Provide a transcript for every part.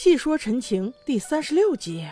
细说陈情第三十六集，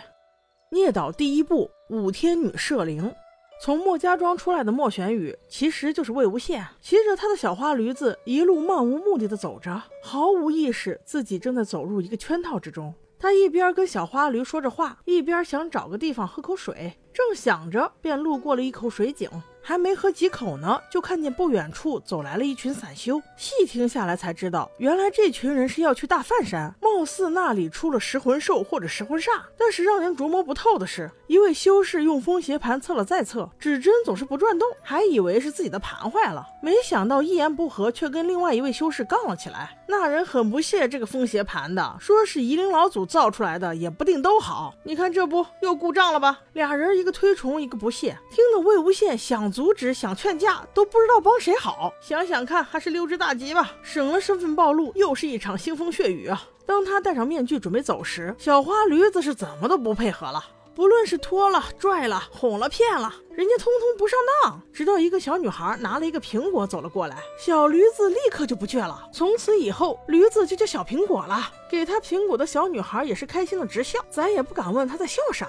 聂导第一部五天女摄灵。从莫家庄出来的莫玄羽，其实就是魏无羡，骑着他的小花驴子，一路漫无目的的走着，毫无意识自己正在走入一个圈套之中。他一边跟小花驴说着话，一边想找个地方喝口水。正想着，便路过了一口水井。还没喝几口呢，就看见不远处走来了一群散修。细听下来才知道，原来这群人是要去大梵山，貌似那里出了食魂兽或者食魂煞。但是让人琢磨不透的是，一位修士用风邪盘测了再测，指针总是不转动，还以为是自己的盘坏了，没想到一言不合却跟另外一位修士杠了起来。那人很不屑这个风邪盘的，说是夷陵老祖造出来的，也不定都好。你看这不又故障了吧？俩人一一个推崇，一个不屑，听得魏无羡想。阻止想劝架都不知道帮谁好，想想看还是溜之大吉吧，省了身份暴露，又是一场腥风血雨啊！当他戴上面具准备走时，小花驴子是怎么都不配合了，不论是拖了、拽了、哄了、骗了，人家通通不上当。直到一个小女孩拿了一个苹果走了过来，小驴子立刻就不倔了，从此以后驴子就叫小苹果了。给他苹果的小女孩也是开心的直笑，咱也不敢问她在笑啥。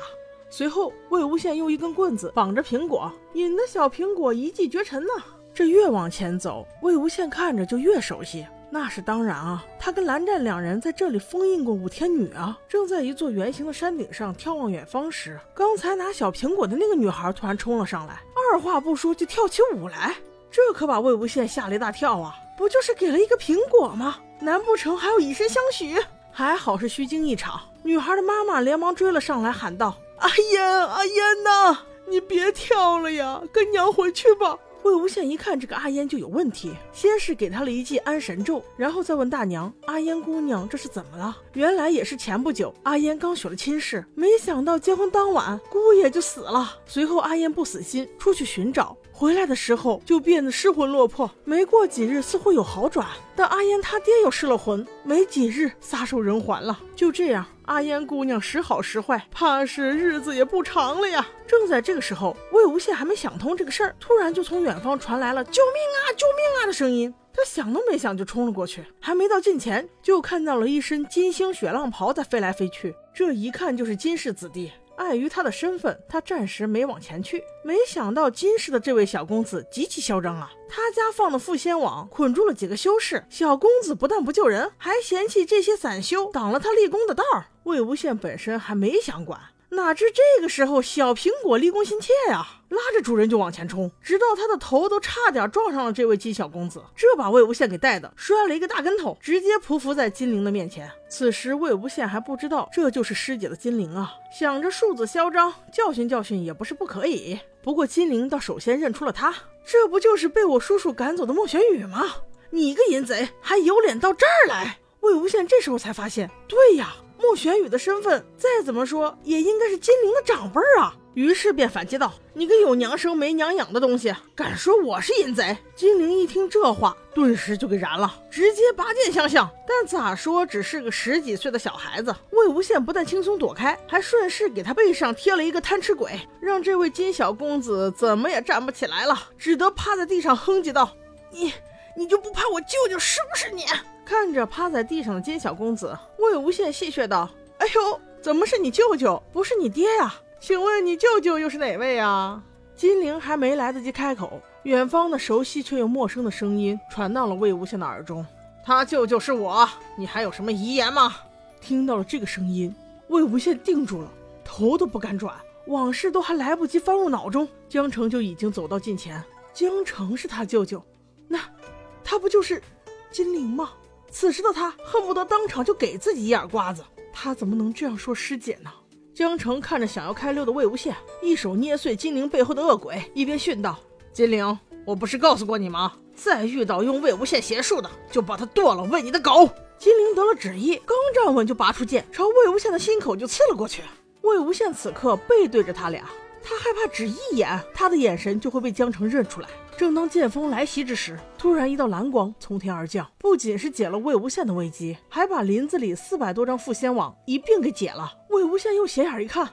随后，魏无羡用一根棍子绑着苹果，引得小苹果一骑绝尘呢。这越往前走，魏无羡看着就越熟悉。那是当然啊，他跟蓝湛两人在这里封印过五天女啊。正在一座圆形的山顶上眺望远方时，刚才拿小苹果的那个女孩突然冲了上来，二话不说就跳起舞来。这可把魏无羡吓了一大跳啊！不就是给了一个苹果吗？难不成还要以身相许？还好是虚惊一场。女孩的妈妈连忙追了上来，喊道。阿烟，阿烟呐，你别跳了呀，跟娘回去吧。魏无羡一看这个阿烟就有问题，先是给他了一记安神咒，然后再问大娘：“阿烟姑娘这是怎么了？”原来也是前不久阿烟刚许了亲事，没想到结婚当晚姑爷就死了。随后阿烟不死心，出去寻找。回来的时候就变得失魂落魄，没过几日似乎有好转，但阿烟他爹又失了魂，没几日撒手人寰了。就这样，阿烟姑娘时好时坏，怕是日子也不长了呀。正在这个时候，魏无羡还没想通这个事儿，突然就从远方传来了“救命啊，救命啊”的声音。他想都没想就冲了过去，还没到近前，就看到了一身金星雪浪袍在飞来飞去，这一看就是金氏子弟。碍于他的身份，他暂时没往前去。没想到金氏的这位小公子极其嚣张啊！他家放的缚仙网捆住了几个修士，小公子不但不救人，还嫌弃这些散修挡了他立功的道儿。魏无羡本身还没想管。哪知这个时候，小苹果立功心切呀，拉着主人就往前冲，直到他的头都差点撞上了这位金小公子，这把魏无羡给带的摔了一个大跟头，直接匍匐在金陵的面前。此时魏无羡还不知道这就是师姐的金陵啊，想着庶子嚣张，教训教训也不是不可以。不过金陵倒首先认出了他，这不就是被我叔叔赶走的莫玄羽吗？你个淫贼，还有脸到这儿来？魏无羡这时候才发现，对呀。穆玄羽的身份再怎么说也应该是金陵的长辈啊，于是便反击道：“你个有娘生没娘养的东西，敢说我是淫贼？”金陵一听这话，顿时就给燃了，直接拔剑相向。但咋说只是个十几岁的小孩子，魏无羡不但轻松躲开，还顺势给他背上贴了一个贪吃鬼，让这位金小公子怎么也站不起来了，只得趴在地上哼唧道：“你你就不怕我舅舅收拾你？”看着趴在地上的金小公子，魏无羡戏谑道：“哎呦，怎么是你舅舅，不是你爹呀？请问你舅舅又是哪位啊？”金陵还没来得及开口，远方的熟悉却又陌生的声音传到了魏无羡的耳中：“他舅舅是我，你还有什么遗言吗？”听到了这个声音，魏无羡定住了，头都不敢转，往事都还来不及翻入脑中，江城就已经走到近前。江城是他舅舅，他不就是金陵吗？此时的他恨不得当场就给自己一耳刮子，他怎么能这样说师姐呢？江澄看着想要开溜的魏无羡，一手捏碎金陵背后的恶鬼，一边训道：“金陵，我不是告诉过你吗？再遇到用魏无羡邪术的，就把他剁了喂你的狗。”金陵得了旨意，刚站稳就拔出剑，朝魏无羡的心口就刺了过去。魏无羡此刻背对着他俩。他害怕只一眼，他的眼神就会被江城认出来。正当剑锋来袭之时，突然一道蓝光从天而降，不仅是解了魏无羡的危机，还把林子里四百多张缚仙网一并给解了。魏无羡用斜眼一看，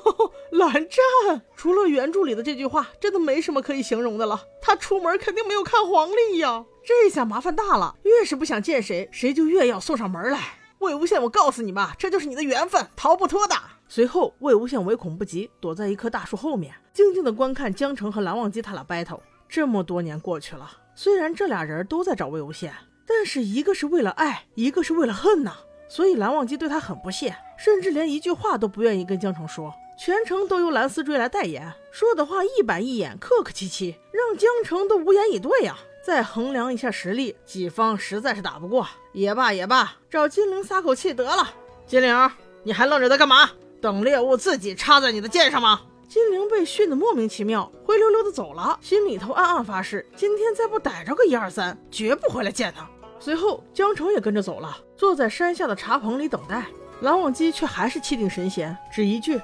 蓝湛，除了原著里的这句话，真的没什么可以形容的了。他出门肯定没有看黄历呀，这下麻烦大了。越是不想见谁，谁就越要送上门来。魏无羡，我告诉你吧，这就是你的缘分，逃不脱的。随后，魏无羡唯恐不及，躲在一棵大树后面，静静的观看江澄和蓝忘机他俩 battle。这么多年过去了，虽然这俩人都在找魏无羡，但是一个是为了爱，一个是为了恨呐。所以蓝忘机对他很不屑，甚至连一句话都不愿意跟江澄说。全程都由蓝思追来代言，说的话一板一眼，客客气气，让江澄都无言以对呀。再衡量一下实力，己方实在是打不过。也罢也罢，找金陵撒口气得了。金陵，你还愣着在干嘛？等猎物自己插在你的剑上吗？金陵被训得莫名其妙，灰溜溜的走了，心里头暗暗发誓，今天再不逮着个一二三，绝不回来见他。随后，江澄也跟着走了，坐在山下的茶棚里等待。蓝忘机却还是气定神闲，只一句。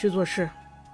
去做事，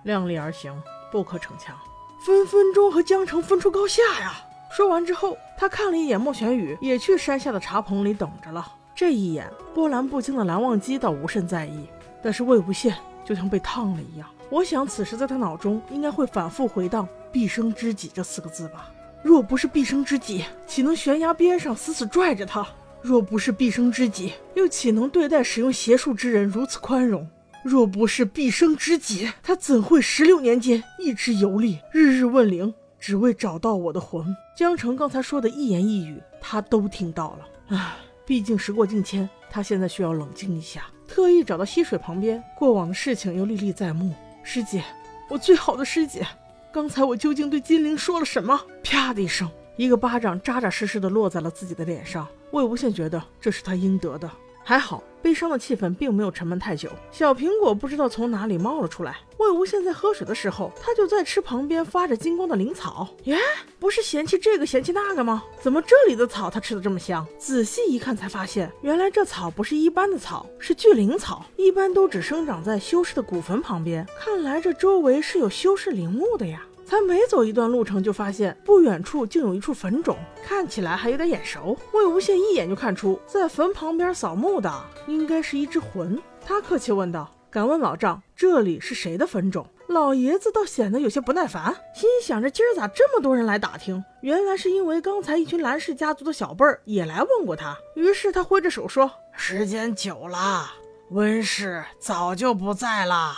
量力而行，不可逞强，分分钟和江城分出高下呀！说完之后，他看了一眼莫玄羽，也去山下的茶棚里等着了。这一眼，波澜不惊的蓝忘机倒无甚在意，但是魏无羡就像被烫了一样。我想，此时在他脑中应该会反复回荡“毕生知己”这四个字吧？若不是毕生知己，岂能悬崖边上死死拽着他？若不是毕生知己，又岂能对待使用邪术之人如此宽容？若不是毕生知己，他怎会十六年间一直游历，日日问灵，只为找到我的魂？江澄刚才说的一言一语，他都听到了。唉，毕竟时过境迁，他现在需要冷静一下。特意找到溪水旁边，过往的事情又历历在目。师姐，我最好的师姐，刚才我究竟对金陵说了什么？啪的一声，一个巴掌扎扎实实的落在了自己的脸上。魏无羡觉得这是他应得的。还好，悲伤的气氛并没有沉闷太久。小苹果不知道从哪里冒了出来。魏无羡在喝水的时候，他就在吃旁边发着金光的灵草。耶，不是嫌弃这个嫌弃那个吗？怎么这里的草他吃的这么香？仔细一看才发现，原来这草不是一般的草，是巨灵草，一般都只生长在修士的古坟旁边。看来这周围是有修士陵墓的呀。才没走一段路程，就发现不远处竟有一处坟冢，看起来还有点眼熟。魏无羡一眼就看出，在坟旁边扫墓的应该是一只魂。他客气问道：“敢问老丈，这里是谁的坟冢？”老爷子倒显得有些不耐烦，心想着今儿咋这么多人来打听？原来是因为刚才一群蓝氏家族的小辈儿也来问过他。于是他挥着手说：“时间久了，温氏早就不在了。”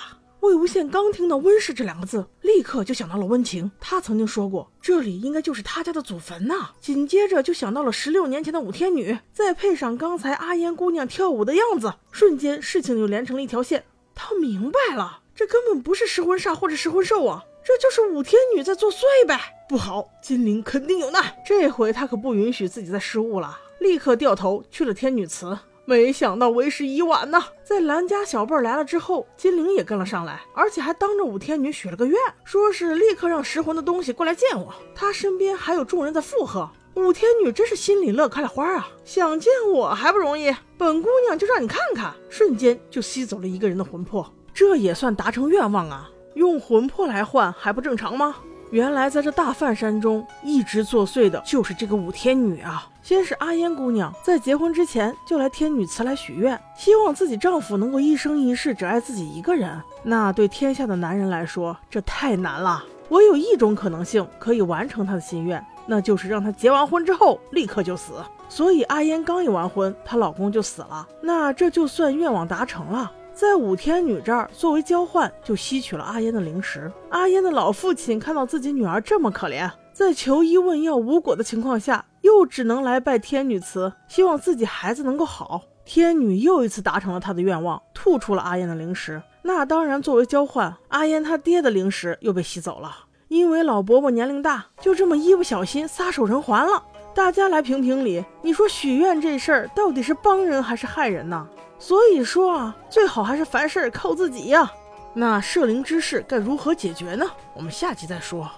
魏无羡刚听到温氏这两个字，立刻就想到了温情。他曾经说过，这里应该就是他家的祖坟呐。紧接着就想到了十六年前的武天女，再配上刚才阿烟姑娘跳舞的样子，瞬间事情就连成了一条线。他明白了，这根本不是失魂煞或者失魂兽啊，这就是武天女在作祟呗。不好，金陵肯定有难。这回他可不允许自己再失误了，立刻掉头去了天女祠。没想到为时已晚呐！在蓝家小辈来了之后，金陵也跟了上来，而且还当着武天女许了个愿，说是立刻让食魂的东西过来见我。他身边还有众人在附和。武天女真是心里乐开了花啊！想见我还不容易，本姑娘就让你看看，瞬间就吸走了一个人的魂魄，这也算达成愿望啊！用魂魄来换还不正常吗？原来在这大梵山中一直作祟的就是这个五天女啊！先是阿烟姑娘在结婚之前就来天女祠来许愿，希望自己丈夫能够一生一世只爱自己一个人。那对天下的男人来说，这太难了。唯有一种可能性可以完成她的心愿，那就是让她结完婚之后立刻就死。所以阿烟刚一完婚，她老公就死了。那这就算愿望达成了。在五天女这儿作为交换，就吸取了阿烟的灵石。阿烟的老父亲看到自己女儿这么可怜，在求医问药无果的情况下，又只能来拜天女祠，希望自己孩子能够好。天女又一次达成了他的愿望，吐出了阿烟的灵石。那当然，作为交换，阿烟他爹的灵石又被吸走了。因为老伯伯年龄大，就这么一不小心撒手人寰了。大家来评评理，你说许愿这事儿到底是帮人还是害人呢？所以说啊，最好还是凡事靠自己呀。那摄灵之事该如何解决呢？我们下集再说。